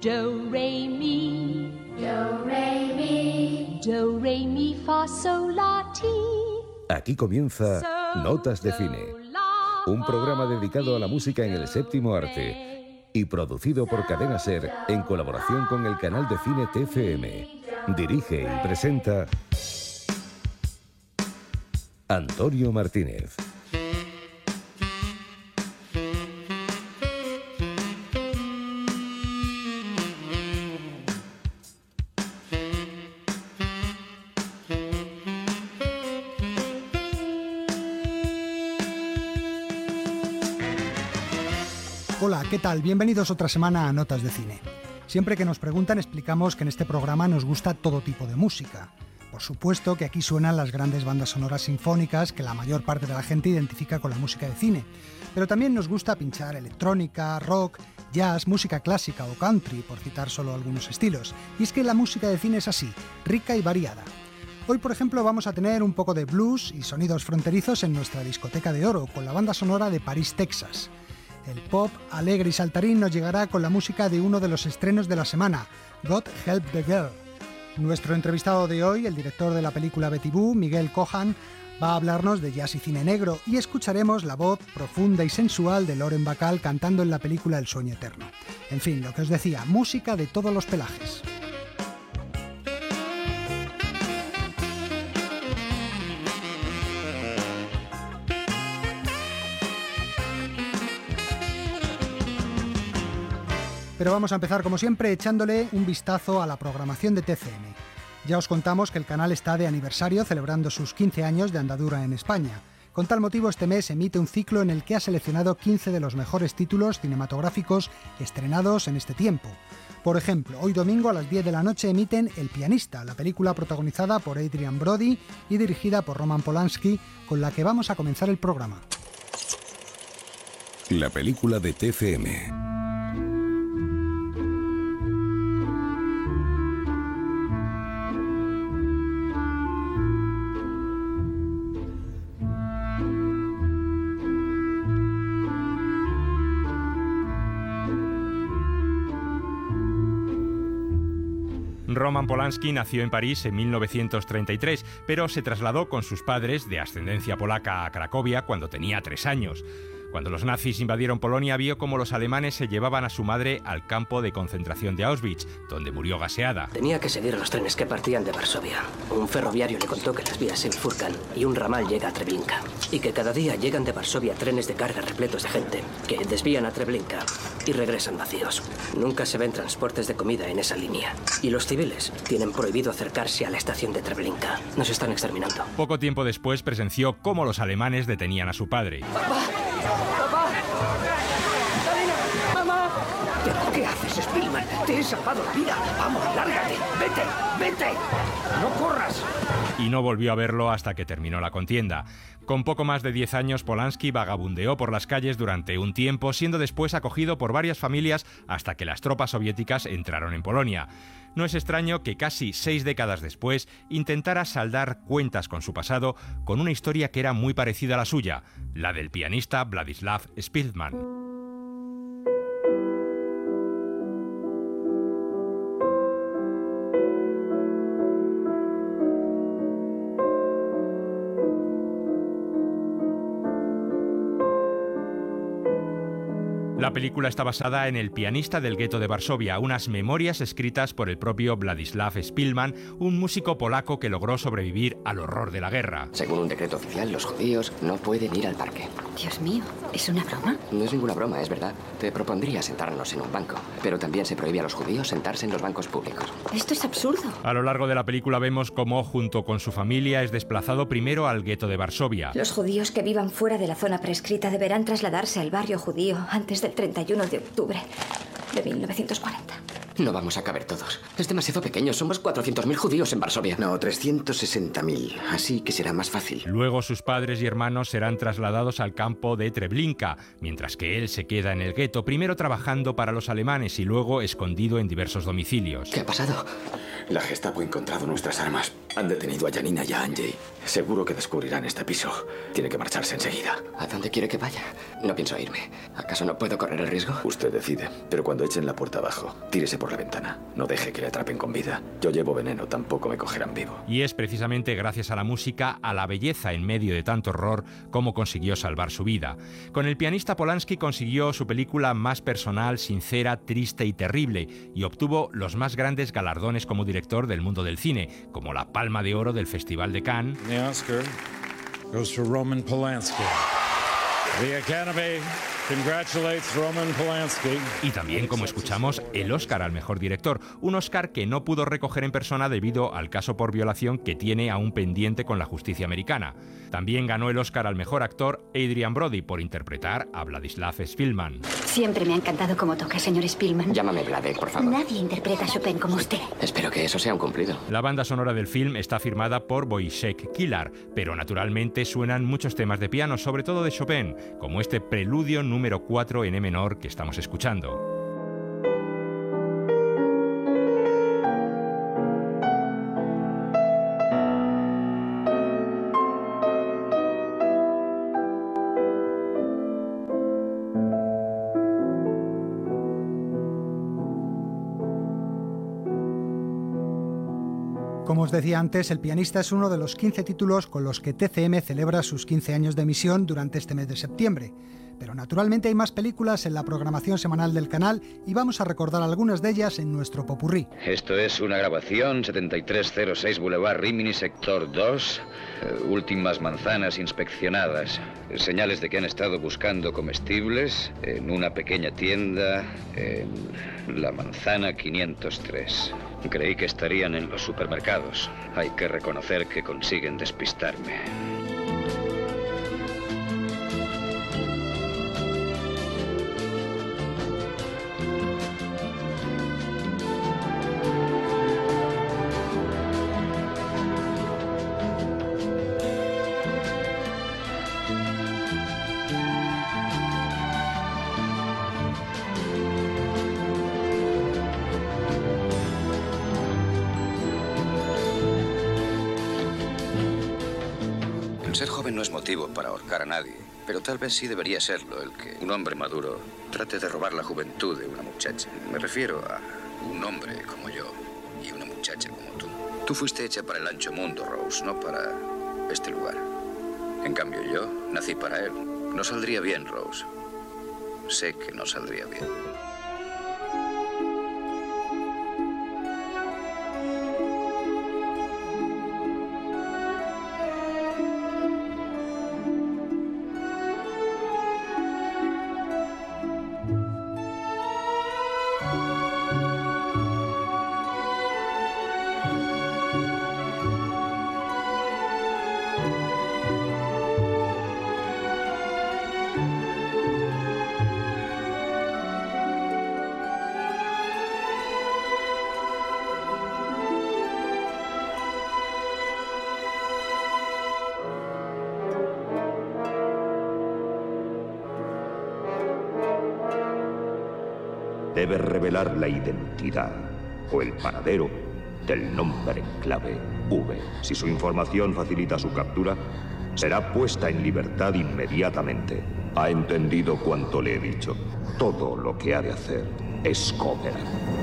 Do, re, mi. Do, re, mi. Do, re, mi, fa, sol, la, ti. Aquí comienza Notas de Cine, un programa dedicado a la música en el séptimo arte y producido por Cadena Ser en colaboración con el canal de cine TFM. Dirige y presenta Antonio Martínez. Tal? Bienvenidos otra semana a Notas de Cine. Siempre que nos preguntan explicamos que en este programa nos gusta todo tipo de música. Por supuesto que aquí suenan las grandes bandas sonoras sinfónicas que la mayor parte de la gente identifica con la música de cine. Pero también nos gusta pinchar electrónica, rock, jazz, música clásica o country, por citar solo algunos estilos. Y es que la música de cine es así, rica y variada. Hoy, por ejemplo, vamos a tener un poco de blues y sonidos fronterizos en nuestra discoteca de oro, con la banda sonora de París, Texas. El pop alegre y saltarín nos llegará con la música de uno de los estrenos de la semana, God Help the Girl. Nuestro entrevistado de hoy, el director de la película Betty Miguel Cohan, va a hablarnos de jazz y cine negro y escucharemos la voz profunda y sensual de Loren Bacall cantando en la película El sueño eterno. En fin, lo que os decía, música de todos los pelajes. Pero vamos a empezar como siempre echándole un vistazo a la programación de TCM. Ya os contamos que el canal está de aniversario celebrando sus 15 años de andadura en España. Con tal motivo este mes emite un ciclo en el que ha seleccionado 15 de los mejores títulos cinematográficos estrenados en este tiempo. Por ejemplo, hoy domingo a las 10 de la noche emiten El pianista, la película protagonizada por Adrian Brody y dirigida por Roman Polanski, con la que vamos a comenzar el programa. La película de TFM. Roman Polanski nació en París en 1933, pero se trasladó con sus padres de ascendencia polaca a Cracovia cuando tenía tres años. Cuando los nazis invadieron Polonia vio cómo los alemanes se llevaban a su madre al campo de concentración de Auschwitz, donde murió gaseada. Tenía que seguir los trenes que partían de Varsovia. Un ferroviario le contó que las vías se bifurcan y un ramal llega a Treblinka. Y que cada día llegan de Varsovia trenes de carga repletos de gente, que desvían a Treblinka y regresan vacíos. Nunca se ven transportes de comida en esa línea. Y los civiles tienen prohibido acercarse a la estación de Treblinka. Nos están exterminando. Poco tiempo después presenció cómo los alemanes detenían a su padre. ¡Papá! Te he salvado la. Vamos, lárgate. Vete, vete. No corras. y no volvió a verlo hasta que terminó la contienda. Con poco más de 10 años, Polanski vagabundeó por las calles durante un tiempo, siendo después acogido por varias familias hasta que las tropas soviéticas entraron en Polonia. No es extraño que casi seis décadas después intentara saldar cuentas con su pasado con una historia que era muy parecida a la suya, la del pianista Vladislav Spielman. La película está basada en El pianista del gueto de Varsovia, unas memorias escritas por el propio Vladislav Spielman, un músico polaco que logró sobrevivir al horror de la guerra. Según un decreto oficial, los judíos no pueden ir al parque. Dios mío, ¿es una broma? No es ninguna broma, es verdad. Te propondría sentarnos en un banco, pero también se prohíbe a los judíos sentarse en los bancos públicos. Esto es absurdo. A lo largo de la película vemos cómo, junto con su familia, es desplazado primero al gueto de Varsovia. Los judíos que vivan fuera de la zona prescrita deberán trasladarse al barrio judío antes del 31 de octubre de 1940. No vamos a caber todos. Es demasiado pequeño. Somos 400.000 judíos en Varsovia. No, 360.000. Así que será más fácil. Luego sus padres y hermanos serán trasladados al campo de Treblinka, mientras que él se queda en el gueto, primero trabajando para los alemanes y luego escondido en diversos domicilios. ¿Qué ha pasado? La Gestapo ha encontrado nuestras armas. Han detenido a Janina y a Angie. Seguro que descubrirán este piso. Tiene que marcharse enseguida. ¿A dónde quiere que vaya? No pienso irme. ¿Acaso no puedo correr el riesgo? Usted decide. Pero cuando echen la puerta abajo, tírese por por la ventana. No deje que le atrapen con vida. Yo llevo veneno, tampoco me cogerán vivo. Y es precisamente gracias a la música, a la belleza en medio de tanto horror, como consiguió salvar su vida. Con el pianista Polanski consiguió su película más personal, sincera, triste y terrible, y obtuvo los más grandes galardones como director del mundo del cine, como la Palma de Oro del Festival de Cannes. Oscar goes to Roman Polanski. The Academy Roman Polanski. Y también, como escuchamos, el Oscar al mejor director, un Oscar que no pudo recoger en persona debido al caso por violación que tiene aún pendiente con la justicia americana. También ganó el Oscar al mejor actor Adrian Brody por interpretar a Vladislav Spielman. Siempre me ha encantado cómo toca, señor Spielman. Llámame Vlade, por favor. Nadie interpreta a Chopin como usted. Espero que eso sea un cumplido. La banda sonora del film está firmada por Wojciech Kilar, pero naturalmente suenan muchos temas de piano, sobre todo de Chopin, como este preludio número 4 en E menor que estamos escuchando. Como os decía antes, El pianista es uno de los 15 títulos con los que TCM celebra sus 15 años de emisión durante este mes de septiembre. Pero naturalmente hay más películas en la programación semanal del canal y vamos a recordar algunas de ellas en nuestro popurrí. Esto es una grabación 7306 Boulevard Rimini, sector 2. Eh, últimas manzanas inspeccionadas. Señales de que han estado buscando comestibles en una pequeña tienda en la manzana 503. Creí que estarían en los supermercados. Hay que reconocer que consiguen despistarme. Para ahorcar a nadie, pero tal vez sí debería serlo el que un hombre maduro trate de robar la juventud de una muchacha. Me refiero a un hombre como yo y una muchacha como tú. Tú fuiste hecha para el ancho mundo, Rose, no para este lugar. En cambio yo nací para él. No saldría bien, Rose. Sé que no saldría bien. Debe revelar la identidad o el paradero del nombre en clave V. Si su información facilita su captura, será puesta en libertad inmediatamente. ¿Ha entendido cuanto le he dicho? Todo lo que ha de hacer es cooperar.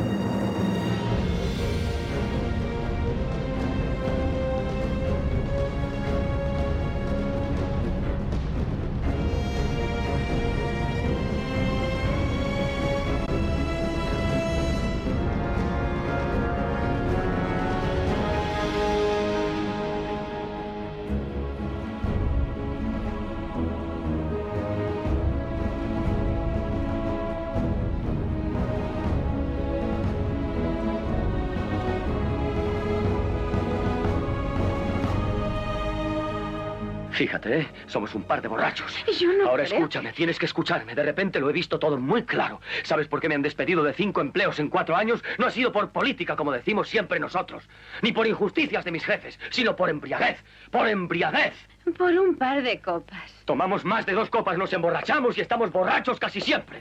Fíjate, ¿eh? somos un par de borrachos. Yo no Ahora escúchame, tienes que escucharme. De repente lo he visto todo muy claro. ¿Sabes por qué me han despedido de cinco empleos en cuatro años? No ha sido por política, como decimos siempre nosotros. Ni por injusticias de mis jefes, sino por embriaguez. ¡Por embriaguez! Por un par de copas. Tomamos más de dos copas, nos emborrachamos y estamos borrachos casi siempre.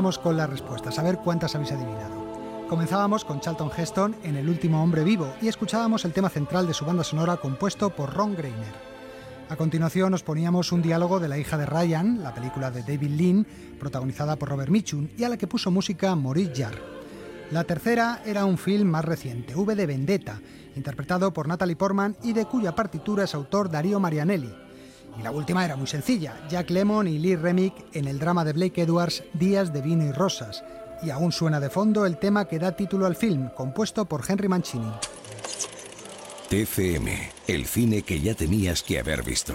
Con las respuestas, a ver cuántas habéis adivinado. Comenzábamos con Charlton Heston en El último hombre vivo y escuchábamos el tema central de su banda sonora compuesto por Ron Greiner. A continuación nos poníamos un diálogo de la hija de Ryan, la película de David Lean, protagonizada por Robert Mitchum y a la que puso música Maurice Jarre. La tercera era un film más reciente, V de Vendetta, interpretado por Natalie Portman y de cuya partitura es autor Darío Marianelli. Y la última era muy sencilla, Jack Lemmon y Lee Remick en el drama de Blake Edwards Días de vino y rosas. Y aún suena de fondo el tema que da título al film, compuesto por Henry Mancini. TCM, el cine que ya tenías que haber visto.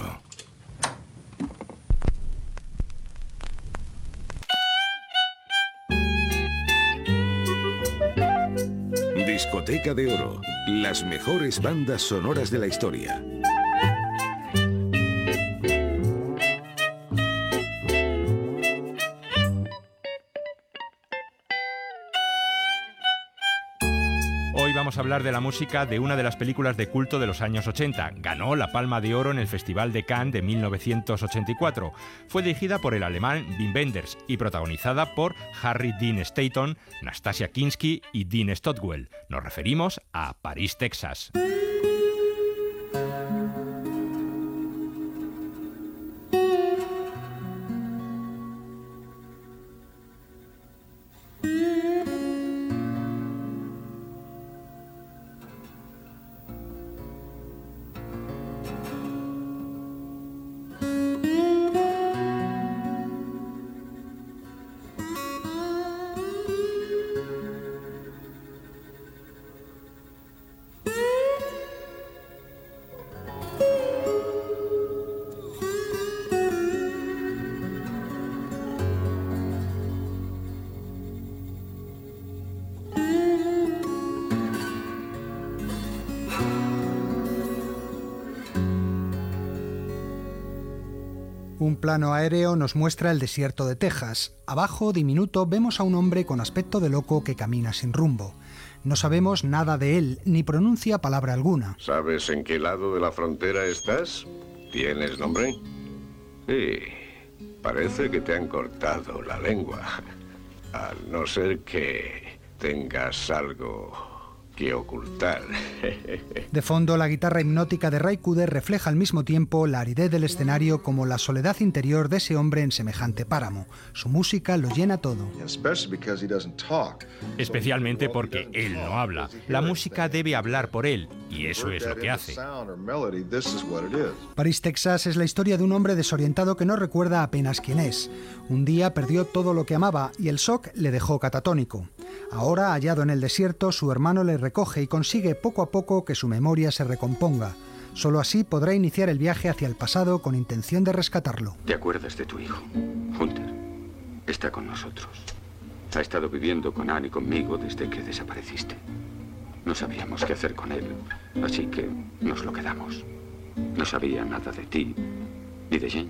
Discoteca de Oro, las mejores bandas sonoras de la historia. De la música de una de las películas de culto de los años 80. Ganó la Palma de Oro en el Festival de Cannes de 1984. Fue dirigida por el alemán Wim Wenders y protagonizada por Harry Dean Stanton, Nastasia Kinski y Dean Stotwell. Nos referimos a París, Texas. Plano aéreo nos muestra el desierto de Texas. Abajo, diminuto, vemos a un hombre con aspecto de loco que camina sin rumbo. No sabemos nada de él, ni pronuncia palabra alguna. ¿Sabes en qué lado de la frontera estás? ¿Tienes nombre? Sí. Parece que te han cortado la lengua. A no ser que tengas algo que ocultar. De fondo, la guitarra hipnótica de Ray Cooder refleja al mismo tiempo la aridez del escenario como la soledad interior de ese hombre en semejante páramo. Su música lo llena todo. Especialmente porque él no habla. La música debe hablar por él, y eso es lo que hace. París, Texas es la historia de un hombre desorientado que no recuerda apenas quién es. Un día perdió todo lo que amaba y el shock le dejó catatónico. Ahora, hallado en el desierto, su hermano le recoge y consigue poco a poco que su memoria se recomponga. Solo así podrá iniciar el viaje hacia el pasado con intención de rescatarlo. ¿Te acuerdas de tu hijo? Hunter. Está con nosotros. Ha estado viviendo con Anne y conmigo desde que desapareciste. No sabíamos qué hacer con él, así que nos lo quedamos. No sabía nada de ti ni de Jane.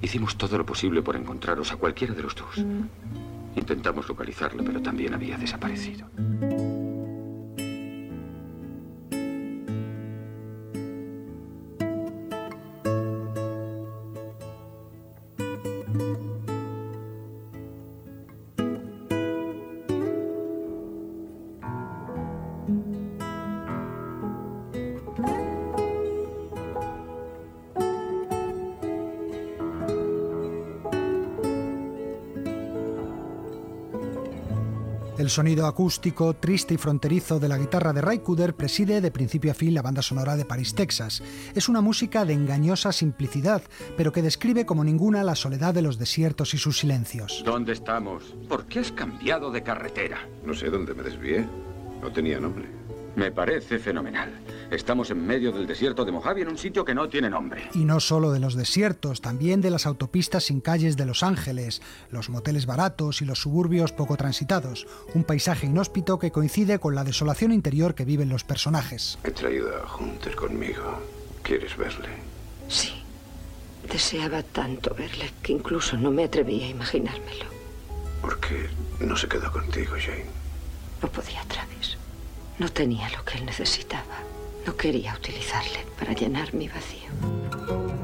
Hicimos todo lo posible por encontraros a cualquiera de los dos. Intentamos localizarlo, pero también había desaparecido. Sonido acústico, triste y fronterizo de la guitarra de Ray Cooder preside de principio a fin la banda sonora de París, Texas. Es una música de engañosa simplicidad, pero que describe como ninguna la soledad de los desiertos y sus silencios. ¿Dónde estamos? ¿Por qué has cambiado de carretera? No sé dónde me desvié. No tenía nombre. Me parece fenomenal. Estamos en medio del desierto de Mojave en un sitio que no tiene nombre. Y no solo de los desiertos, también de las autopistas sin calles de Los Ángeles, los moteles baratos y los suburbios poco transitados. Un paisaje inhóspito que coincide con la desolación interior que viven los personajes. He traído a Hunter conmigo. ¿Quieres verle? Sí. Deseaba tanto verle que incluso no me atreví a imaginármelo. ¿Por qué no se quedó contigo, Jane? No podía, Travis. No tenía lo que él necesitaba. No quería utilizarle para llenar mi vacío.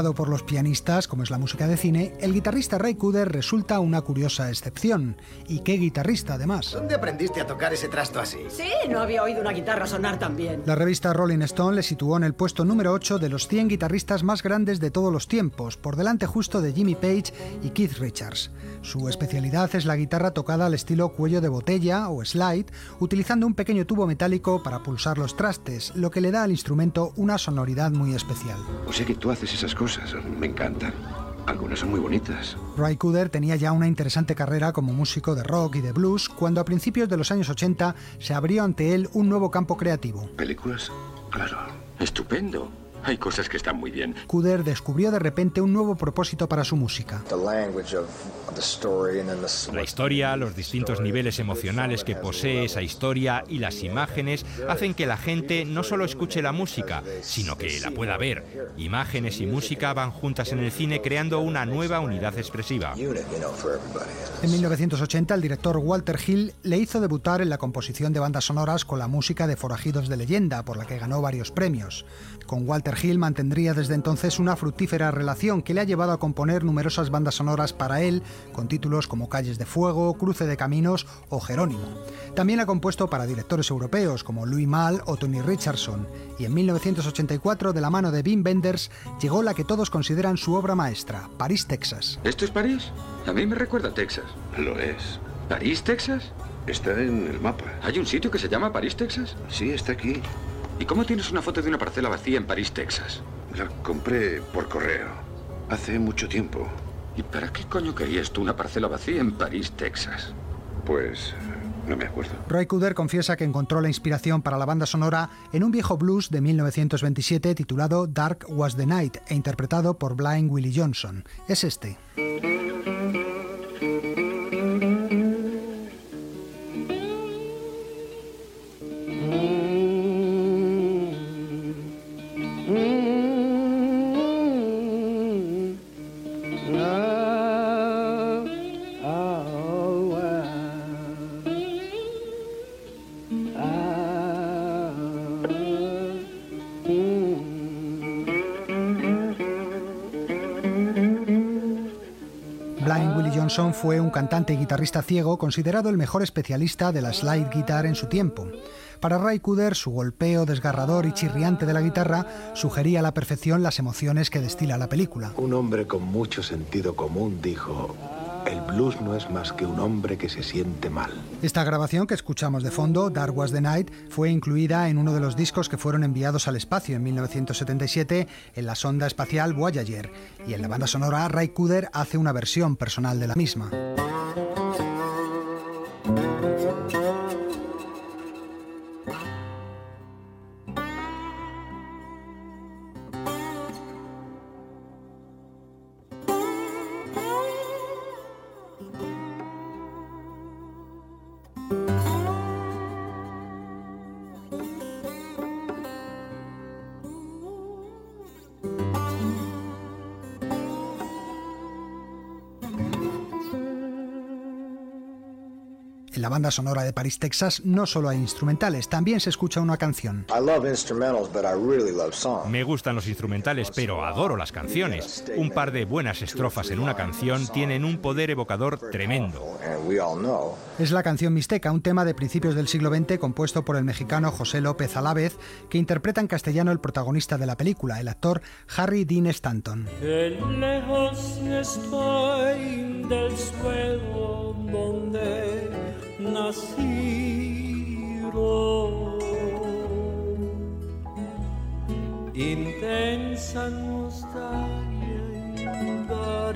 Dominado por los pianistas, como es la música de cine, el guitarrista Ray Cooder resulta una curiosa excepción. ¿Y qué guitarrista, además? ¿Dónde aprendiste a tocar ese trasto así? Sí, no había oído una guitarra sonar tan bien. La revista Rolling Stone le situó en el puesto número 8 de los 100 guitarristas más grandes de todos los tiempos, por delante justo de Jimmy Page y Keith Richards. Su especialidad es la guitarra tocada al estilo cuello de botella o slide, utilizando un pequeño tubo metálico para pulsar los trastes, lo que le da al instrumento una sonoridad muy especial. O sea que tú haces esas cosas, me encantan. Algunas son muy bonitas. Ray Cooder tenía ya una interesante carrera como músico de rock y de blues cuando a principios de los años 80 se abrió ante él un nuevo campo creativo. ¿Películas? Claro. Estupendo. Hay cosas que están muy bien. Cooder descubrió de repente un nuevo propósito para su música. La historia, los distintos niveles emocionales que posee esa historia y las imágenes hacen que la gente no solo escuche la música, sino que la pueda ver. Imágenes y música van juntas en el cine creando una nueva unidad expresiva. En 1980 el director Walter Hill le hizo debutar en la composición de bandas sonoras con la música de Forajidos de Leyenda, por la que ganó varios premios. Con Walter Hill mantendría desde entonces una fructífera relación que le ha llevado a componer numerosas bandas sonoras para él, con títulos como Calles de Fuego, Cruce de Caminos o Jerónimo. También ha compuesto para directores europeos como Louis Malle o Tony Richardson, y en 1984, de la mano de Wim Wenders, llegó la que todos consideran su obra maestra, París, Texas. ¿Esto es París? A mí me recuerda a Texas. Lo es. ¿París, Texas? Está en el mapa. ¿Hay un sitio que se llama París, Texas? Sí, está aquí. ¿Y cómo tienes una foto de una parcela vacía en París, Texas? La compré por correo. Hace mucho tiempo. ¿Y para qué coño querías tú una parcela vacía en París, Texas? Pues no me acuerdo. Roy Cooder confiesa que encontró la inspiración para la banda sonora en un viejo blues de 1927 titulado Dark Was the Night e interpretado por Blind Willie Johnson. Es este. Fue un cantante y guitarrista ciego considerado el mejor especialista de la slide guitar en su tiempo. Para Ray Cooder, su golpeo desgarrador y chirriante de la guitarra sugería a la perfección las emociones que destila la película. Un hombre con mucho sentido común dijo, blues no es más que un hombre que se siente mal. Esta grabación que escuchamos de fondo, Dark Was the Night, fue incluida en uno de los discos que fueron enviados al espacio en 1977 en la sonda espacial Voyager, y en la banda sonora Ray Cooder hace una versión personal de la misma. Banda sonora de París, Texas, no solo hay instrumentales, también se escucha una canción. Me gustan los instrumentales, pero adoro las canciones. Un par de buenas estrofas en una canción tienen un poder evocador tremendo. Es la canción Mixteca, un tema de principios del siglo XX compuesto por el mexicano José López Alavez, que interpreta en castellano el protagonista de la película, el actor Harry Dean Stanton. lejos estoy del suelo donde nacieron. Intensa nostalgia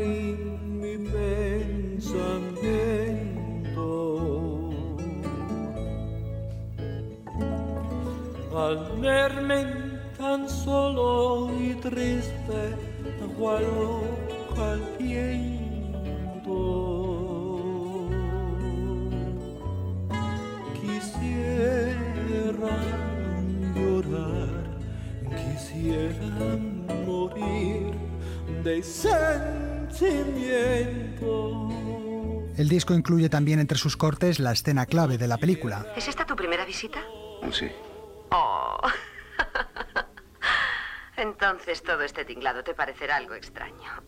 en mi pensamiento. Al verme tan solo y triste, aguardo al quisiera morir de sentimiento. El disco incluye también entre sus cortes la escena clave de la película. ¿Es esta tu primera visita? Sí. Oh. Entonces todo este tinglado te parecerá algo extraño.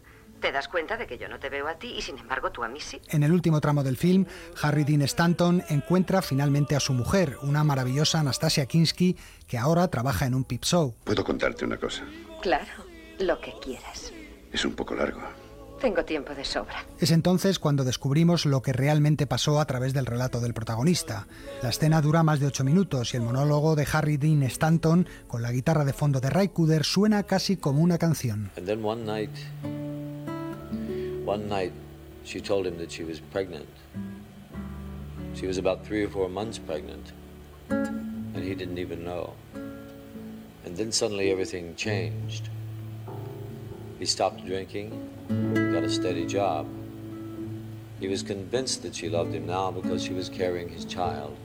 Te das cuenta de que yo no te veo a ti y sin embargo tú a mí sí. En el último tramo del film, Harry Dean Stanton encuentra finalmente a su mujer, una maravillosa Anastasia Kinski, que ahora trabaja en un pip show. ¿Puedo contarte una cosa? Claro, lo que quieras. Es un poco largo. Tengo tiempo de sobra. Es entonces cuando descubrimos lo que realmente pasó a través del relato del protagonista. La escena dura más de ocho minutos y el monólogo de Harry Dean Stanton con la guitarra de fondo de Ray Cooder suena casi como una canción. And then one night, one night, she told him that she was pregnant. She was about three or four months pregnant, and he didn't even know. And then suddenly everything changed. He stopped drinking, got a steady job. He was convinced that she loved him now because she was carrying his child.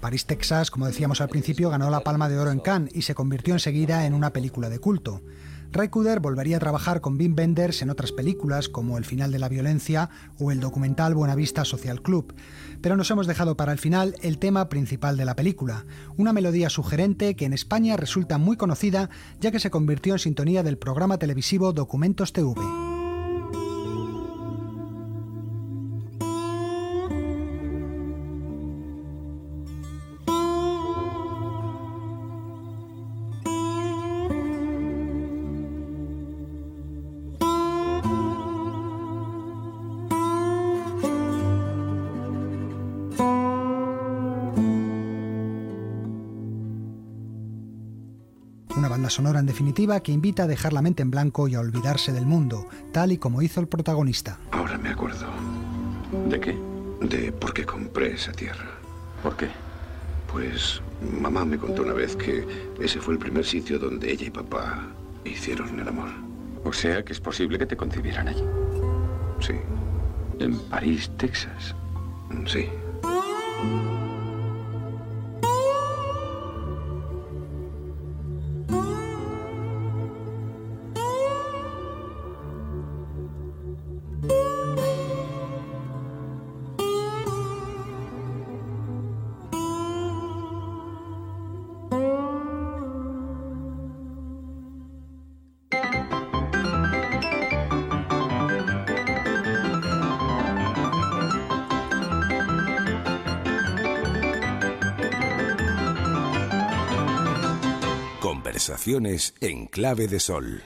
París, Texas, como decíamos al principio, ganó la Palma de Oro en Cannes y se convirtió enseguida en una película de culto. Cooder volvería a trabajar con Wim Wenders en otras películas como El final de la violencia o el documental Buenavista Social Club. Pero nos hemos dejado para el final el tema principal de la película, una melodía sugerente que en España resulta muy conocida ya que se convirtió en sintonía del programa televisivo Documentos TV. Sonora en definitiva que invita a dejar la mente en blanco y a olvidarse del mundo, tal y como hizo el protagonista. Ahora me acuerdo. ¿De qué? De por qué compré esa tierra. ¿Por qué? Pues mamá me contó una vez que ese fue el primer sitio donde ella y papá hicieron el amor. O sea que es posible que te concibieran allí. Sí. En París, Texas. Sí. Conversaciones en clave de sol.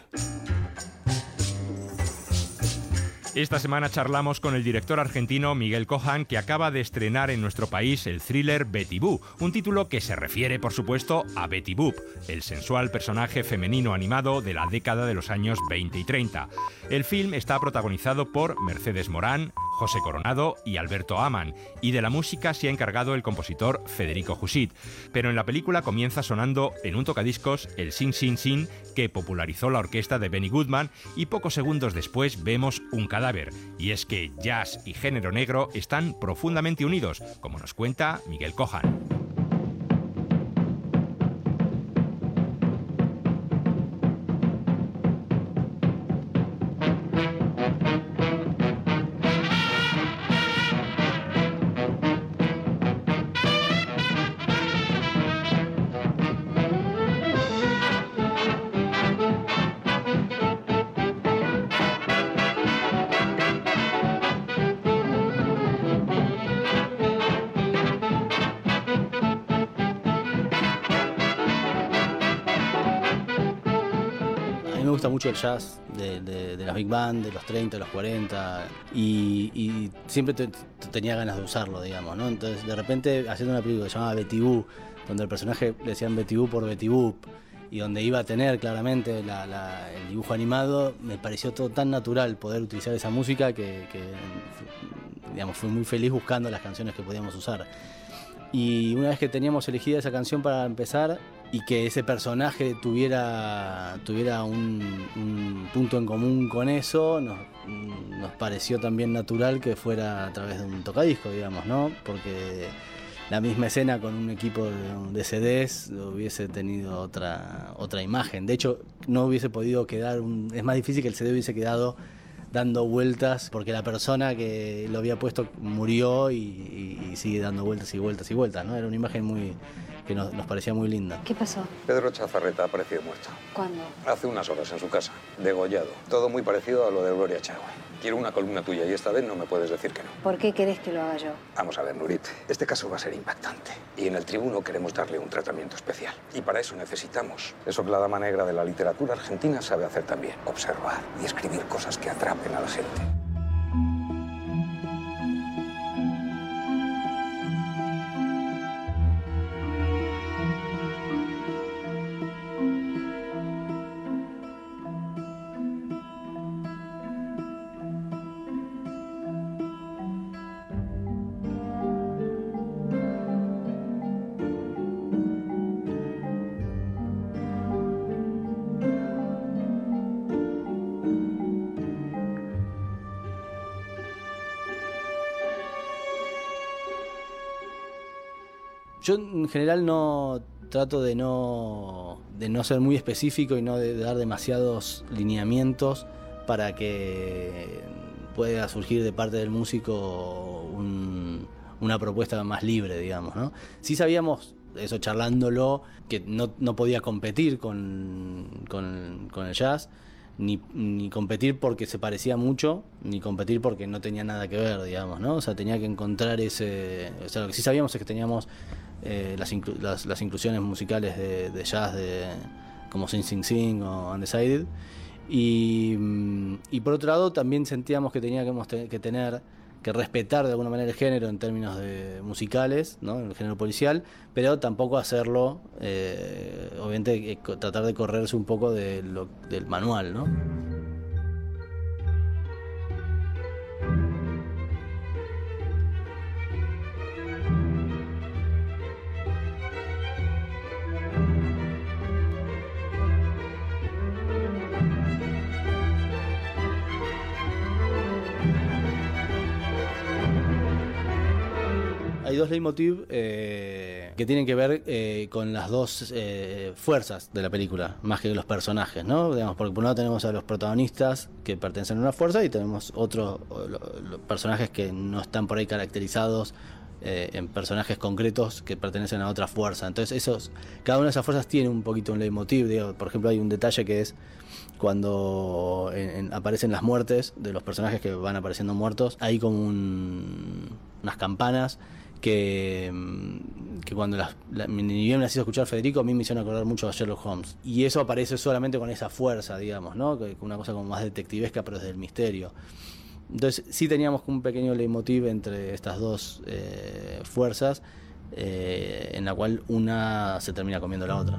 Esta semana charlamos con el director argentino Miguel Cojan, que acaba de estrenar en nuestro país el thriller Betty Boo, un título que se refiere, por supuesto, a Betty Boop, el sensual personaje femenino animado de la década de los años 20 y 30. El film está protagonizado por Mercedes Morán, José Coronado y Alberto Aman, y de la música se ha encargado el compositor Federico Jusit. Pero en la película comienza sonando en un tocadiscos el Sin Sin Sin que popularizó la orquesta de Benny Goodman y pocos segundos después vemos un cadáver. Y es que jazz y género negro están profundamente unidos, como nos cuenta Miguel Cojan. Jazz de, las big band, de los 30, de los 40, y, siempre te- te tenía ganas de usarlo, digamos, ¿no? Entonces, de repente, haciendo una película que se llamaba Betty Boo, donde el personaje le decían Betty por Betty Boop, y donde iba a tener claramente la- la- el dibujo animado, me pareció todo tan natural poder utilizar esa música que, digamos, fui muy feliz buscando las canciones que podíamos usar. Y una vez que teníamos elegida esa canción para empezar y que ese personaje tuviera, tuviera un, un punto en común con eso, nos, nos pareció también natural que fuera a través de un tocadisco, digamos, ¿no? Porque la misma escena con un equipo de, de CDs hubiese tenido otra, otra imagen. De hecho, no hubiese podido quedar, un, es más difícil que el CD hubiese quedado dando vueltas porque la persona que lo había puesto murió y, y- y sigue dando vueltas y vueltas y vueltas, ¿no? Era una imagen muy, que nos, nos parecía muy linda. ¿Qué pasó? Pedro Chazarreta ha aparecido muerto. ¿Cuándo? Hace unas horas en su casa, degollado. Todo muy parecido a lo de Gloria Chagüe. Quiero una columna tuya y esta vez no me puedes decir que no. ¿Por qué querés que lo haga yo? Vamos a ver, Nurit. Este caso va a ser impactante. Y en el tribuno queremos darle un tratamiento especial. Y para eso necesitamos eso que la dama negra de la literatura argentina sabe hacer también. Observar y escribir cosas que atrapen a la gente. En general no trato de no, de no ser muy específico y no de dar demasiados lineamientos para que pueda surgir de parte del músico un- una propuesta más libre, digamos. ¿no? Sí sabíamos, eso charlándolo, que no, no podía competir con, con- con el jazz, ni, ni competir porque se parecía mucho, ni competir porque no tenía nada que ver, digamos, ¿no? O sea, tenía que encontrar ese... O sea, lo que sí sabíamos es que teníamos eh, las, inclu- las, las inclusiones musicales de, de jazz de, como Sing Sing Sing o Undecided. Y, mm, y por otro lado también sentíamos que teníamos te- que tener que respetar de alguna manera el género en términos de musicales, ¿no? el género policial, pero tampoco hacerlo, eh, obviamente eh, tratar de correrse un poco de lo- del manual, ¿no? Hay dos leitmotiv eh, que tienen que ver eh, con las dos eh, fuerzas de la película, más que los personajes, ¿no? Porque por un lado tenemos a los protagonistas que pertenecen a una fuerza y tenemos otros personajes que no están por ahí caracterizados en personajes concretos que pertenecen a otra fuerza. Entonces, esos, cada una de esas fuerzas tiene un poquito un leitmotiv. por ejemplo, hay un detalle que es cuando en- en- aparecen las muertes de los personajes que van apareciendo muertos, hay como un- unas campanas que, mm, que cuando las, la- ni bien las hizo escuchar Federico, a mí me hicieron acordar mucho a Sherlock Holmes. Y eso aparece solamente con esa fuerza, digamos, ¿no? Que- Una cosa como más detectivesca, pero desde el misterio. Entonces sí teníamos un pequeño leitmotiv entre estas dos eh, fuerzas, eh, en la cual una se termina comiendo la otra.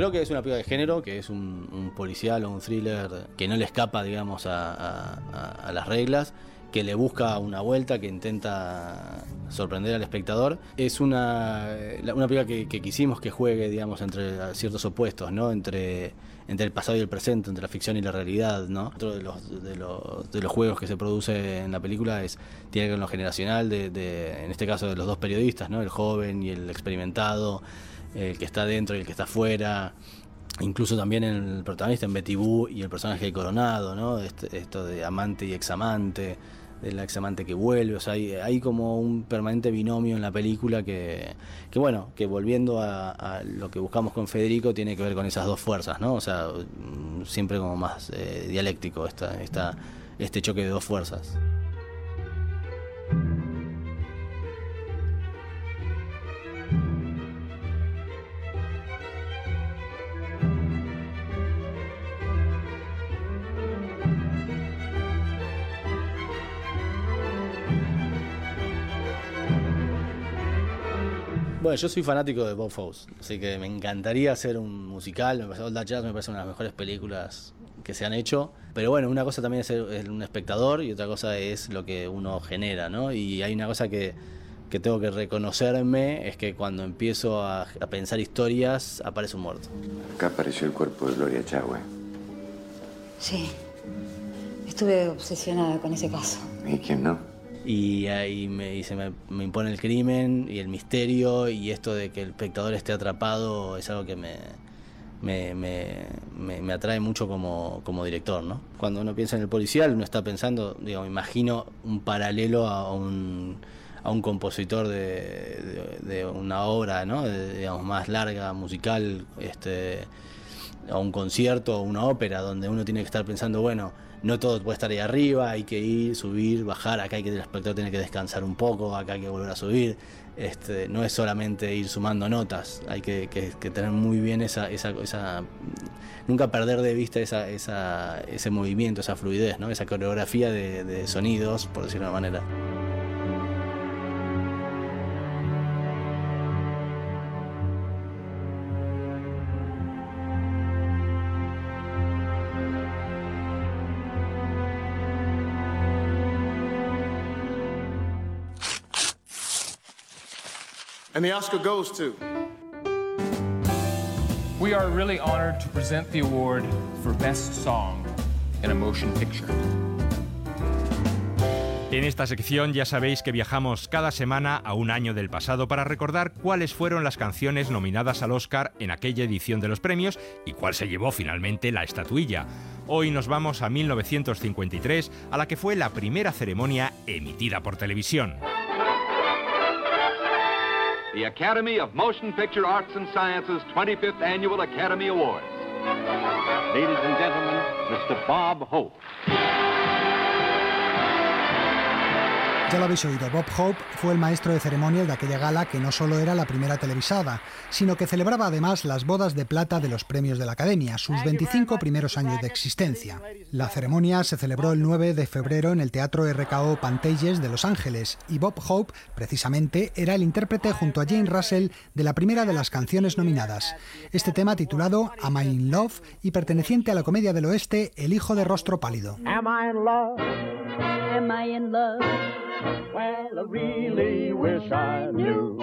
Creo que es una película de género, que es un, un policial o un thriller que no le escapa, digamos, a, a- a- las reglas, que le busca una vuelta, que intenta sorprender al espectador. Es una, la- una película que, que quisimos que juegue, digamos, entre ciertos opuestos, ¿no? Entre, entre el pasado y el presente, entre la ficción y la realidad, ¿no? Otro de los, de los, de los juegos que se produce en la película es, tiene que ver con lo generacional, de, de- en este caso de los dos periodistas, ¿no? El joven y el experimentado el que está dentro y el que está afuera. Incluso también en el protagonista, en Betty y el personaje de Coronado, ¿no? Este- esto de amante y examante, del examante que vuelve. O sea, hay, como un permanente binomio en la película que, que bueno, que volviendo a, a lo que buscamos con Federico, tiene que ver con esas dos fuerzas, ¿no? O sea, mm, siempre como más eh, dialéctico esta, esta, este choque de dos fuerzas. Bueno, yo soy fanático de Bob Fosse, así que me encantaría hacer un musical. Me parece Old That Jazz me parece una de las mejores películas que se han hecho. Pero bueno, una cosa también es ser un espectador y otra cosa es lo que uno genera, ¿no? Y hay una cosa que, que tengo que reconocerme, es que cuando empiezo a, a pensar historias, aparece un muerto. Acá apareció el cuerpo de Gloria Chagüe. Sí. Estuve obsesionada con ese caso. ¿Y quién no? Y ahí me, y se me, me impone el crimen y el misterio y esto de que el espectador esté atrapado es algo que me, me, me, atrae mucho como, como director, ¿no? Cuando uno piensa en el policial, uno está pensando, digo, imagino un paralelo a un, a un compositor de, de, de una obra, ¿no? De- digamos, más larga, musical, este, a un concierto o una ópera, donde uno tiene que estar pensando, bueno, no todo puede estar ahí arriba, hay que ir, subir, bajar, acá hay que el espectador tiene que descansar un poco, acá hay que volver a subir. Este, no es solamente ir sumando notas, hay que, que- tener muy bien esa, esa, esa nunca perder de vista esa, esa, ese movimiento, esa fluidez, ¿no? esa coreografía de, de sonidos, por decirlo de una manera. And the Oscar goes to. We are really honored to present the award for Best Song in a Motion Picture. En esta sección ya sabéis que viajamos cada semana a un año del pasado para recordar cuáles fueron las canciones nominadas al Oscar en aquella edición de los premios y cuál se llevó finalmente la estatuilla. Hoy nos vamos a 1953, a la que fue la primera ceremonia emitida por televisión. The Academy of Motion Picture Arts and Sciences 25th Annual Academy Awards. Ladies and gentlemen, Mr. Bob Hope. Ya lo habéis oído, Bob Hope fue el maestro de ceremonias de aquella gala que no solo era la primera televisada, sino que celebraba además las bodas de plata de los premios de la Academia, sus 25 primeros años de existencia. La ceremonia se celebró el 9 de febrero en el Teatro RKO Pantages de Los Ángeles y Bob Hope, precisamente, era el intérprete junto a Jane Russell de la primera de las canciones nominadas. Este tema titulado Am I in Love y perteneciente a la comedia del oeste El hijo de rostro pálido. Am I in love? Am I in love? Well, I really wish I knew.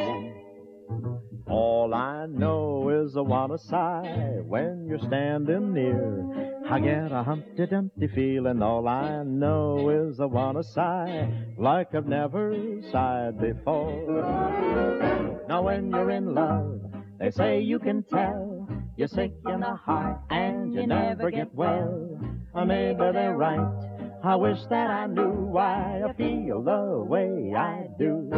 All I know is I wanna sigh when you're standing near. I get a Humpty Dumpty feeling. All I know is I wanna sigh like I've never sighed before. Now when you're in love, they say you can tell. You're sick in the heart and you never get well. Maybe they're right. I wish that I knew why I feel the way I do.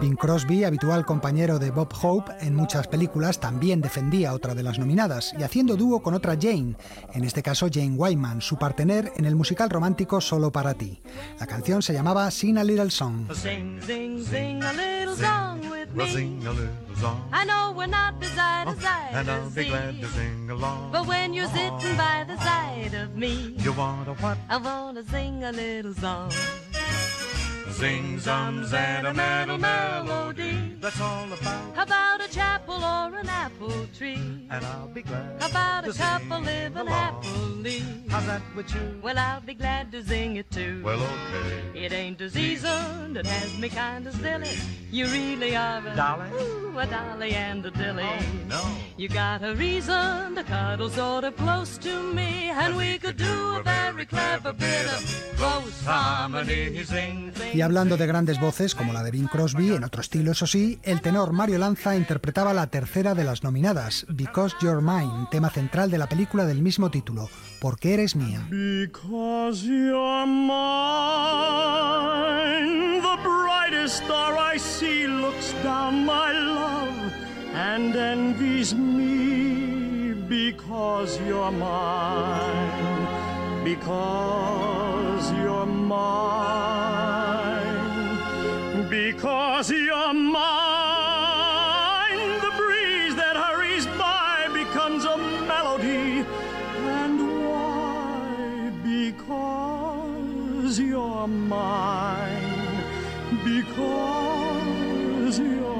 Bing Crosby, habitual compañero de Bob Hope en muchas películas, también defendía otra de las nominadas y haciendo dúo con otra Jane, en este caso Jane Wyman, su partener en el musical romántico Solo para ti. La canción se llamaba Sing a Little Song. Sing, sing, sing a little song with me. Sing a little song. I know we're not the side to side oh, And I'll be glad to sing along. But when you're sitting by the side of me, You wanna what? I wanna sing a little song. Sing some sentimental melody. That's all about. About a chapel or an apple tree. And I'll be glad. About to a couple sing living along. happily. How's that with you? Well, I'll be glad to sing it too. Well, okay. It ain't the season that has me kind of silly. You really are a Dolly? Ooh, a dolly and a dilly. Oh, no. You got a reason to cuddle sort of close to me, and we could do a very clever bit of close harmony. Sing, Y hablando de grandes voces, como la de Bing Crosby, en otro estilo eso sí, el tenor Mario Lanza interpretaba la tercera de las nominadas, Because You're Mine, tema central de la película del mismo título, Porque eres mía. Because you're mine, the brightest star I see looks down my love and envies me. Because you're mine, because you're mine, because you're mine. The breeze that hurries by becomes a melody. And why? Because you're mine. Because you're.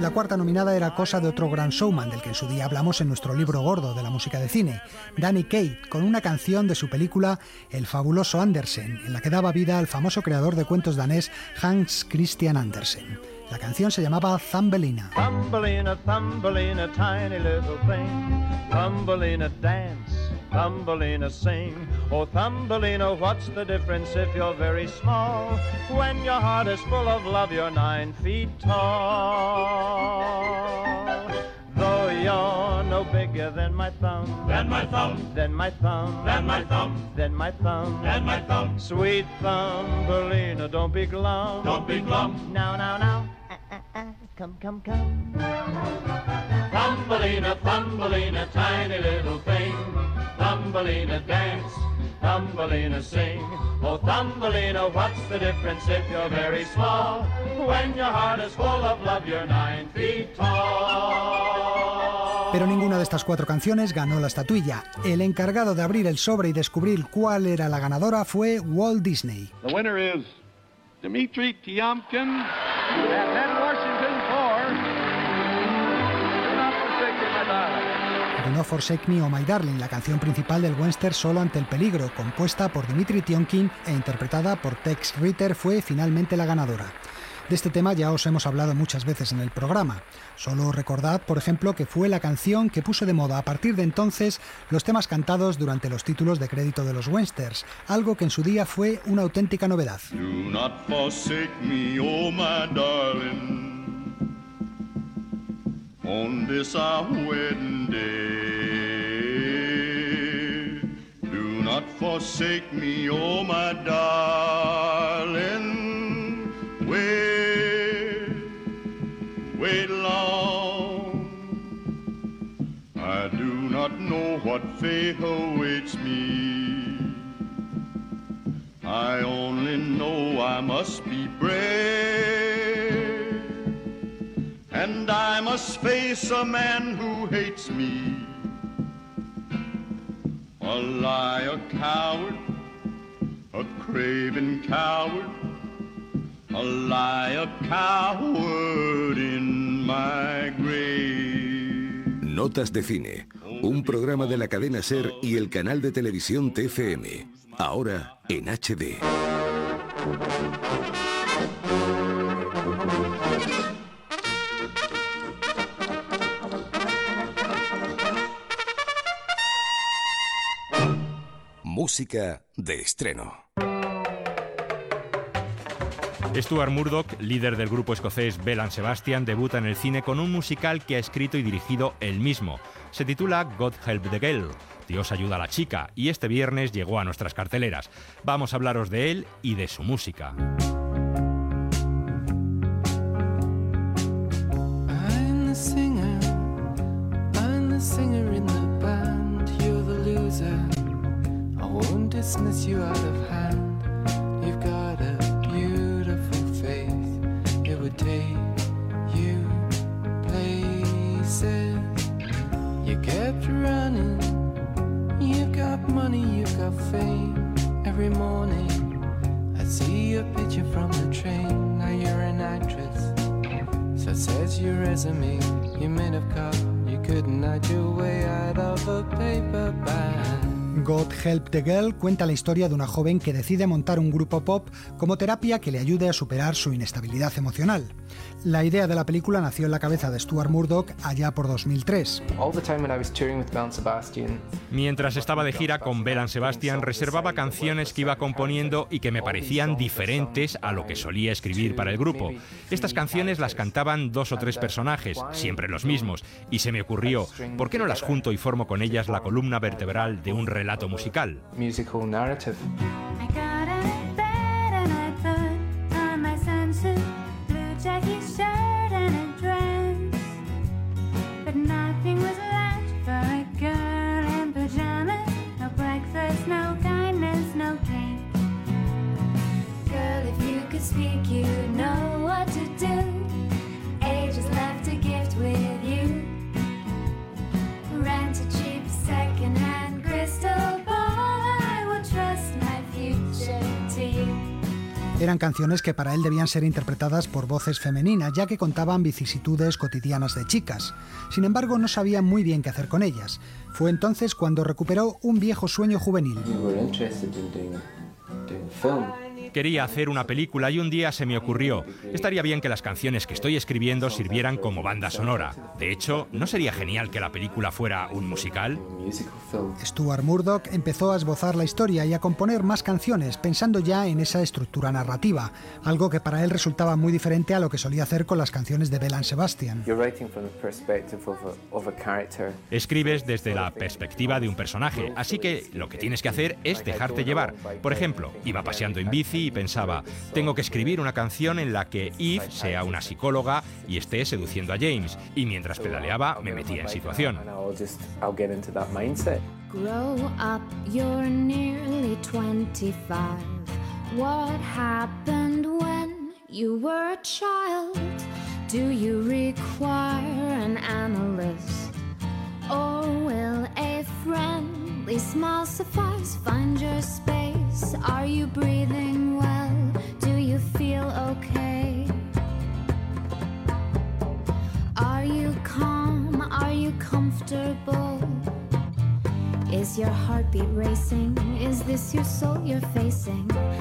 La cuarta nominada era Cosa de otro gran showman, del que en su día hablamos en nuestro libro gordo de la música de cine, Danny Kate, con una canción de su película El fabuloso Andersen, en la que daba vida al famoso creador de cuentos danés Hans Christian Andersen. La canción se llamaba Thumbelina. Thumbelina, Thumbelina, tiny little thing. Thumbelina dance, Thumbelina sing. Oh, Thumbelina, what's the difference if you're very small? When your heart is full of love, you're nine feet tall. Though you're no bigger than my thumb, Than my thumb, then my thumb, than my thumb, then my thumb, than my thumb. Sweet Thumbelina, don't be glum. Don't be glum. Now, now, now. Uh, uh, uh, come, come, come. Thumbelina, Thumbelina, tiny little thing. Thumbelina dance, Thumbelina sing. Oh, Thumbelina, what's the difference if you're very small? When your heart is full of love, you're nine feet tall. Pero ninguna de estas cuatro canciones ganó la estatuilla. El encargado de abrir el sobre y descubrir cuál era la ganadora fue Walt Disney. The winner is Dmitry Tiomkin Not Forsake Me o My Darling, la canción principal del western Solo ante el peligro, compuesta por Dimitri Tionkin e interpretada por Tex Ritter, fue finalmente la ganadora. De este tema ya os hemos hablado muchas veces en el programa. Solo recordad, por ejemplo, que fue la canción que puso de moda a partir de entonces los temas cantados durante los títulos de crédito de los westerns, algo que en su día fue una auténtica novedad. Oh on this our wedding day. Do not forsake me, oh my darling, wait, wait long. I do not know what fate awaits me. I only know I must be brave. And I must face a man who hates me. A liar, coward, a craven coward, a liar, coward in my grave. Notas de cine, un programa de la cadena Ser y el canal de televisión TFM. Ahora en HD. Música de estreno. Stuart Murdoch, líder del grupo escocés Bell Sebastian, debuta en el cine con un musical que ha escrito y dirigido él mismo. Se titula God Help the Girl, Dios ayuda a la chica, y este viernes llegó a nuestras carteleras. Vamos a hablaros de él y de su música. Dismiss you out of hand. You've got a beautiful face. It would take you places. You kept running. You've got money, you've got fame. Every morning I see your picture from the train. Now you're an actress. So says your resume, you made of cop. You couldn't hide your way out of a paper bag. God Help the Girl cuenta la historia de una joven que decide montar un grupo pop como terapia que le ayude a superar su inestabilidad emocional. La idea de la película nació en la cabeza de Stuart Murdoch allá por 2003. All the time when I was touring with Bell and Sebastian, Mientras estaba de gira con Bell Sebastian, reservaba canciones que iba componiendo y que me parecían diferentes a lo que solía escribir para el grupo. Estas canciones las cantaban dos o tres personajes, siempre los mismos, y se me ocurrió, ¿por qué no las junto y formo con ellas la columna vertebral de un relato musical? musical narrative. Eran canciones que para él debían ser interpretadas por voces femeninas, ya que contaban vicisitudes cotidianas de chicas. Sin embargo, no sabía muy bien qué hacer con ellas. Fue entonces cuando recuperó un viejo sueño juvenil. Quería hacer una película y un día se me ocurrió, estaría bien que las canciones que estoy escribiendo sirvieran como banda sonora. De hecho, ¿no sería genial que la película fuera un musical? Stuart Murdoch empezó a esbozar la historia y a componer más canciones, pensando ya en esa estructura narrativa, algo que para él resultaba muy diferente a lo que solía hacer con las canciones de Belan Sebastian. Escribes desde la perspectiva de un personaje, así que lo que tienes que hacer es dejarte llevar. Por ejemplo, iba paseando en bici y pensaba, tengo que escribir una canción en la que Eve sea una psicóloga y esté seduciendo a James, y mientras pedaleaba me metía en situación. Grow up, you're nearly 25. What happened when you were a child? Do you require an analyst? Or will a friendly smile suffice? Find your space. Are you breathing well? Do you feel okay? Are you calm? Are you comfortable?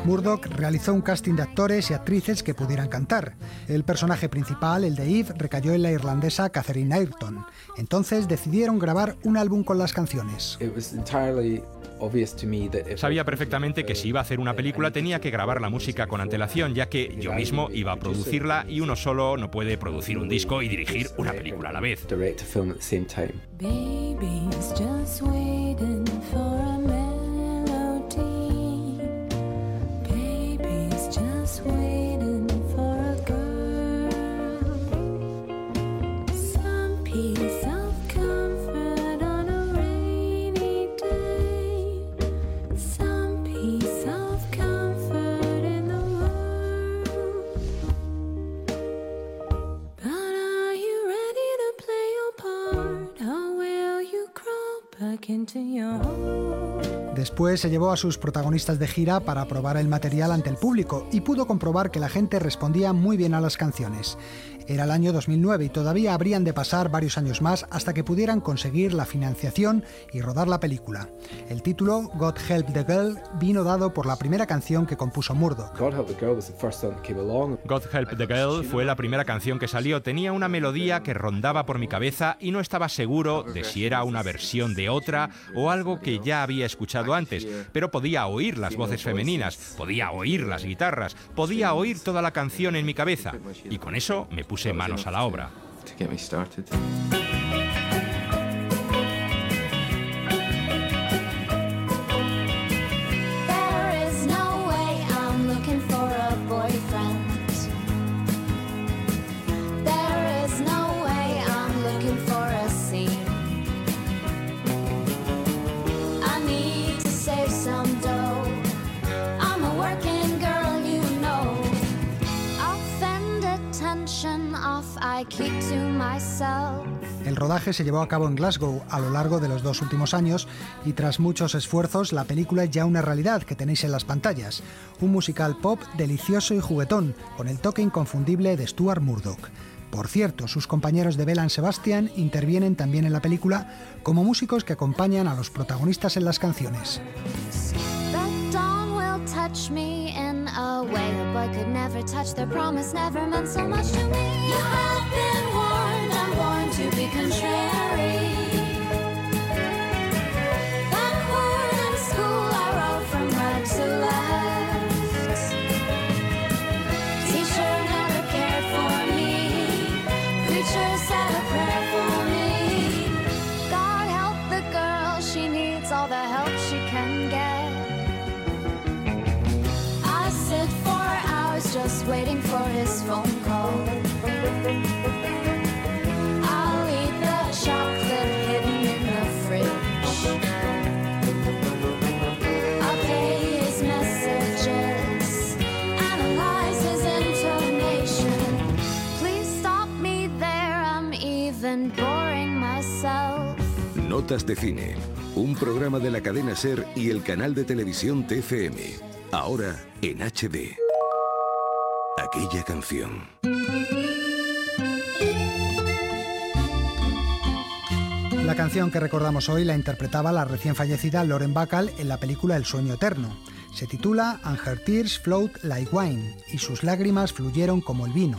Murdoch realizó un casting de actores y actrices que pudieran cantar. El personaje principal, el de Eve, recayó en la irlandesa Catherine Ayrton. Entonces decidieron grabar un álbum con las canciones. Sabía perfectamente que si iba a hacer una película tenía que grabar la música con antelación, ya que yo mismo iba a producirla y uno solo no puede producir un disco y dirigir una película a la vez. Baby's just waiting Después se llevó a sus protagonistas de gira para probar el material ante el público y pudo comprobar que la gente respondía muy bien a las canciones. Era el año 2009 y todavía habrían de pasar varios años más hasta que pudieran conseguir la financiación y rodar la película. El título, God Help the Girl, vino dado por la primera canción que compuso Murdoch. God Help the Girl was the first song that came along. God Help the Girl fue la primera canción que salió. Tenía una melodía que rondaba por mi cabeza y no estaba seguro de si era una versión de otra o algo que ya había escuchado antes, pero podía oír las voces femeninas, podía oír las guitarras, podía oír toda la canción en mi cabeza y con eso me puse manos a la obra. Rodaje se llevó a cabo en Glasgow a lo largo de los dos últimos años y tras muchos esfuerzos la película es ya una realidad que tenéis en las pantallas. Un musical pop delicioso y juguetón con el toque inconfundible de Stuart Murdoch. Por cierto, sus compañeros de Belan Sebastian intervienen también en la película como músicos que acompañan a los protagonistas en las canciones. To be contrary. School, I wrote from right to left. Teacher never cared for me. Preacher said De Cine, un programa de la cadena Ser y el canal de televisión TFM. Ahora en HD. Aquella canción. La canción que recordamos hoy la interpretaba la recién fallecida Lauren Bacall en la película El sueño eterno. Se titula And Her Tears Float Like Wine y sus lágrimas fluyeron como el vino.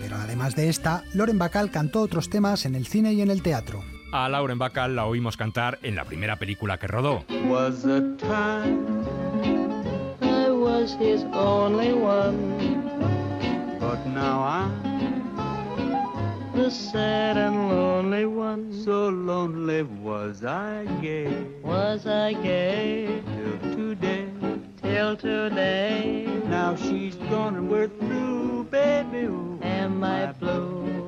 Pero además de esta, Lauren Bacall cantó otros temas en el cine y en el teatro. A Lauren Bacall la oímos cantar en la primera película que rodó. Was a time I was his only one, but now I'm the sad and lonely one. So lonely was I gay, was I gay till today, till today. Now she's gone and we're through, baby. Ooh, am I blue?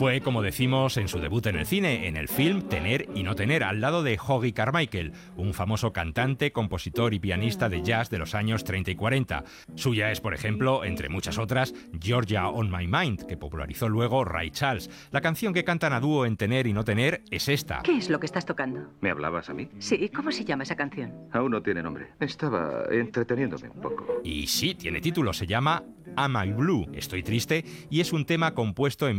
Fue, como decimos, en su debut en el cine, en el film Tener y no tener, al lado de Hoggy Carmichael, un famoso cantante, compositor y pianista de jazz de los años 30 y 40. Suya es, por ejemplo, entre muchas otras, Georgia on My Mind, que popularizó luego Ray Charles. La canción que cantan a dúo en Tener y no tener es esta. ¿Qué es lo que estás tocando? ¿Me hablabas a mí? Sí, ¿cómo se llama esa canción? Aún no tiene nombre. Estaba entreteniéndome un poco. Y sí, tiene título, se llama Am I Blue? Estoy triste y es un tema compuesto en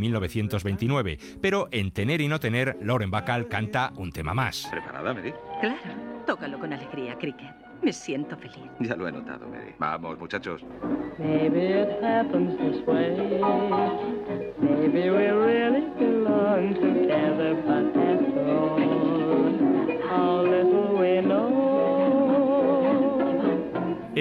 1929, pero en Tener y no tener, Lauren Bacall canta un tema más. ¿Preparada, Mary? Claro, tócalo con alegría, Cricket. Me siento feliz. Ya lo he notado, Mary. Vamos, muchachos. Maybe it happens this way. Maybe we really belong together,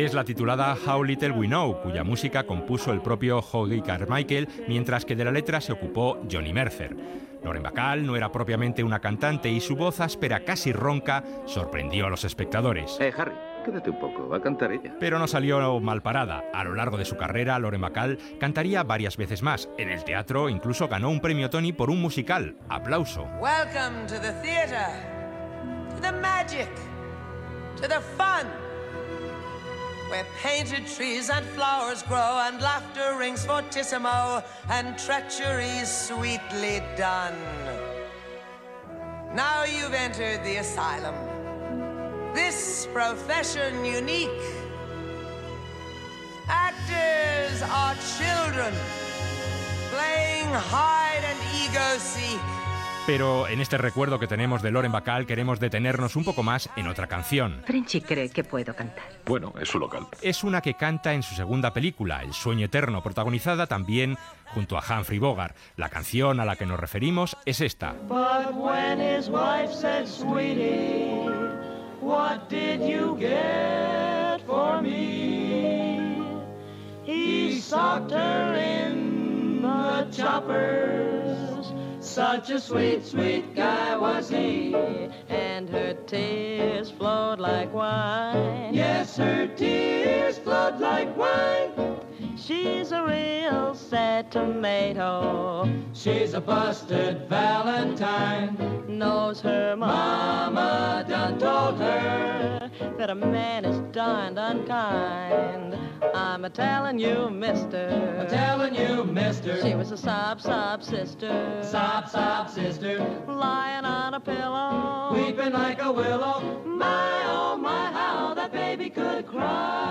Es la titulada How Little We Know, cuya música compuso el propio Hoggy Carmichael, mientras que de la letra se ocupó Johnny Mercer. Lauren Bacall no era propiamente una cantante y su voz áspera, casi ronca, sorprendió a los espectadores. Eh, Harry, quédate un poco. Va a cantar ella. Pero no salió mal parada. A lo largo de su carrera, Lauren Bacall cantaría varias veces más. En el teatro incluso ganó un premio Tony por un musical. Aplauso. Welcome to the theater, to the magic, to the fun, where painted trees and flowers grow, and laughter rings fortissimo, and treachery's sweetly done. Now you've entered the asylum, this profession unique. Actors are children, playing hide and ego seek. Pero en este recuerdo que tenemos de Lauren Bacall queremos detenernos un poco más en otra canción. Frenchy cree que puedo cantar. Bueno, es su local. Es una que canta en su segunda película, El sueño eterno, protagonizada también junto a Humphrey Bogart. La canción a la que nos referimos es esta. But when his wife said, Sweetie, what did you get for me? He socked her in the choppers. Such a sweet, sweet guy was he. And her tears flowed like wine. Yes, her tears flowed like wine. She's a real sad tomato. She's a busted Valentine. Knows her mama done told her that a man is darned unkind. I'm a telling you, mister. A telling you, mister. She was a sob, sob sister. Sob, sob sister. Lying on a pillow. Weeping like a willow. My, oh my, how that baby could cry.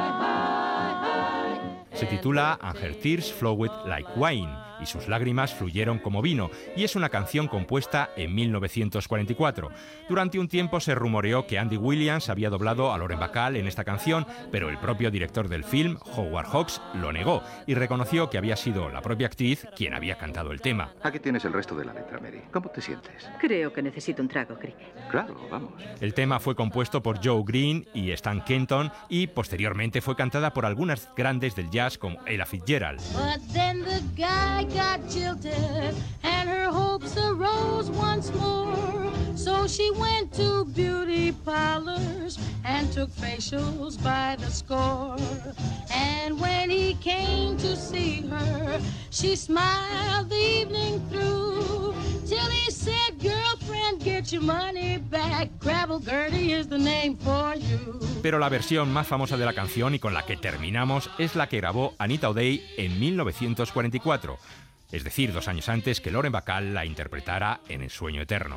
Se titula And Her Tears Flowed Like Wine y sus lágrimas fluyeron como vino, y es una canción compuesta en 1944. Durante un tiempo se rumoreó que Andy Williams había doblado a Lauren Bacall en esta canción, pero el propio director del film, Howard Hawks, lo negó y reconoció que había sido la propia actriz quien había cantado el tema. Aquí tienes el resto de la letra, Mary. ¿Cómo te sientes? Creo que necesito un trago, Cricket. Claro, vamos. El tema fue compuesto por Joe Green y Stan Kenton y posteriormente fue cantada por algunas grandes del jazz como Ella Fitzgerald. But then the guy got jilted and her hopes arose once more. So she went to beauty parlors and took facials by the score. And when he came to see her, she smiled the evening through till he said, Girlfriend, get your money back. Gravel Gertie is the name for you. Pero la versión más famosa de la canción y con la que terminamos es la que grabó Anita O'Day en 1944, es decir, dos años antes que Lauren Bacall la interpretara en El sueño eterno.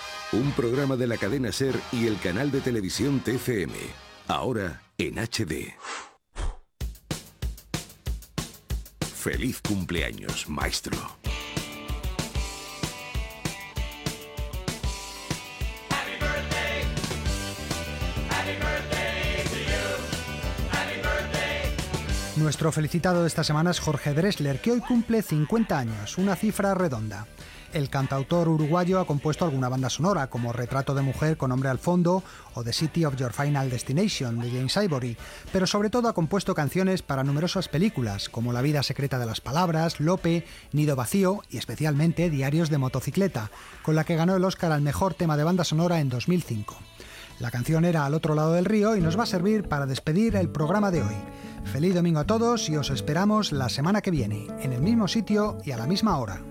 Un programa de la cadena Ser y el canal de televisión TFM. Ahora en HD. Feliz cumpleaños, maestro. Nuestro felicitado de esta semana es Jorge Dressler, que hoy cumple 50 años, una cifra redonda. El cantautor uruguayo ha compuesto alguna banda sonora, como Retrato de Mujer con Hombre al Fondo o The City of Your Final Destination de James Ivory, pero sobre todo ha compuesto canciones para numerosas películas, como La vida secreta de las palabras, Lope, Nido Vacío y especialmente Diarios de Motocicleta, con la que ganó el Oscar al mejor tema de banda sonora en 2005. La canción era Al otro lado del río y nos va a servir para despedir el programa de hoy. Feliz domingo a todos y os esperamos la semana que viene, en el mismo sitio y a la misma hora.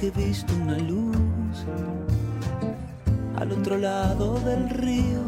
He visto una luz al otro lado del río.